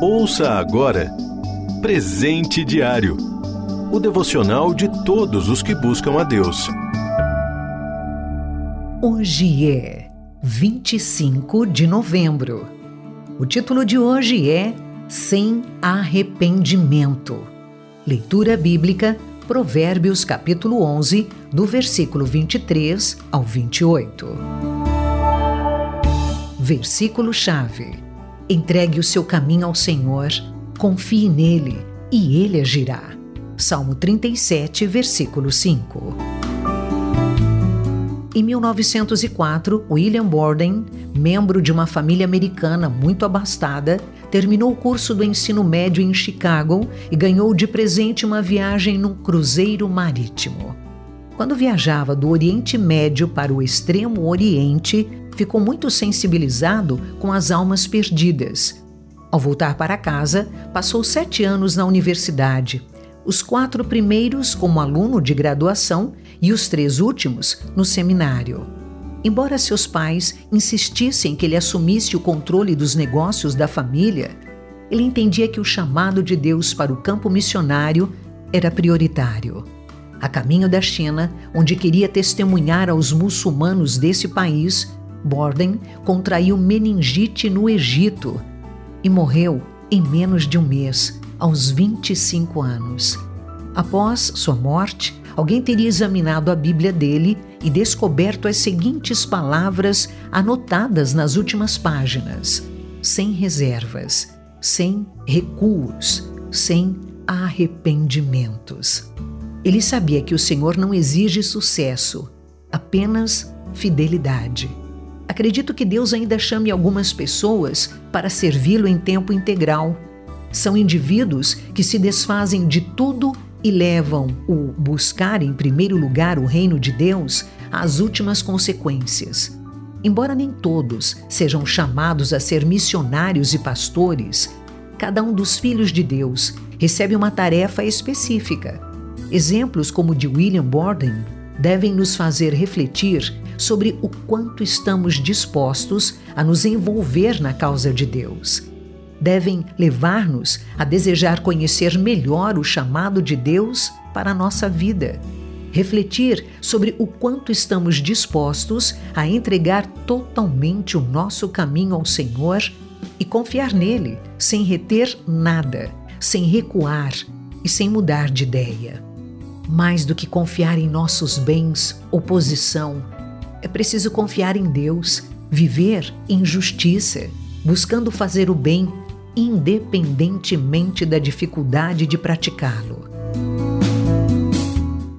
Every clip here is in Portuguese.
Ouça agora Presente Diário o devocional de todos os que buscam a Deus. Hoje é 25 de novembro. O título de hoje é Sem Arrependimento. Leitura bíblica, Provérbios capítulo 11, do versículo 23 ao 28. Versículo-chave: Entregue o seu caminho ao Senhor, confie nele e ele agirá. Salmo 37, versículo 5. Em 1904, William Borden, membro de uma família americana muito abastada, terminou o curso do ensino médio em Chicago e ganhou de presente uma viagem num cruzeiro marítimo. Quando viajava do Oriente Médio para o Extremo Oriente, ficou muito sensibilizado com as almas perdidas. Ao voltar para casa, passou sete anos na universidade, os quatro primeiros como aluno de graduação e os três últimos no seminário. Embora seus pais insistissem que ele assumisse o controle dos negócios da família, ele entendia que o chamado de Deus para o campo missionário era prioritário. A caminho da China, onde queria testemunhar aos muçulmanos desse país, Borden contraiu meningite no Egito e morreu em menos de um mês, aos 25 anos. Após sua morte, alguém teria examinado a Bíblia dele e descoberto as seguintes palavras anotadas nas últimas páginas: sem reservas, sem recuos, sem arrependimentos. Ele sabia que o Senhor não exige sucesso, apenas fidelidade. Acredito que Deus ainda chame algumas pessoas para servi-lo em tempo integral. São indivíduos que se desfazem de tudo e levam o buscar em primeiro lugar o reino de Deus às últimas consequências. Embora nem todos sejam chamados a ser missionários e pastores, cada um dos filhos de Deus recebe uma tarefa específica. Exemplos como o de William Borden devem nos fazer refletir sobre o quanto estamos dispostos a nos envolver na causa de Deus. Devem levar-nos a desejar conhecer melhor o chamado de Deus para a nossa vida. Refletir sobre o quanto estamos dispostos a entregar totalmente o nosso caminho ao Senhor e confiar nele, sem reter nada, sem recuar e sem mudar de ideia. Mais do que confiar em nossos bens ou posição, é preciso confiar em Deus, viver em justiça, buscando fazer o bem, independentemente da dificuldade de praticá-lo.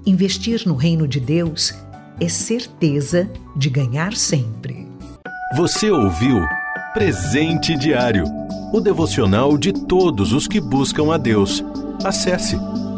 Investir no reino de Deus é certeza de ganhar sempre. Você ouviu Presente Diário o devocional de todos os que buscam a Deus. Acesse